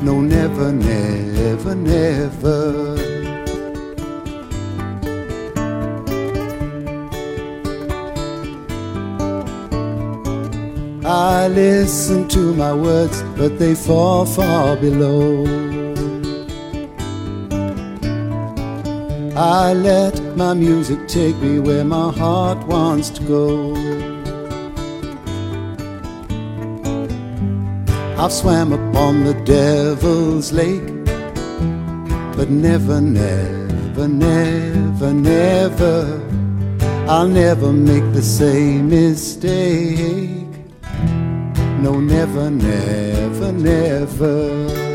No, never, never, never. I listen to my words, but they fall far below. I let my music take me where my heart wants to go. I've swam upon the devil's lake, but never, never, never, never, I'll never make the same mistake. No, never, never, never.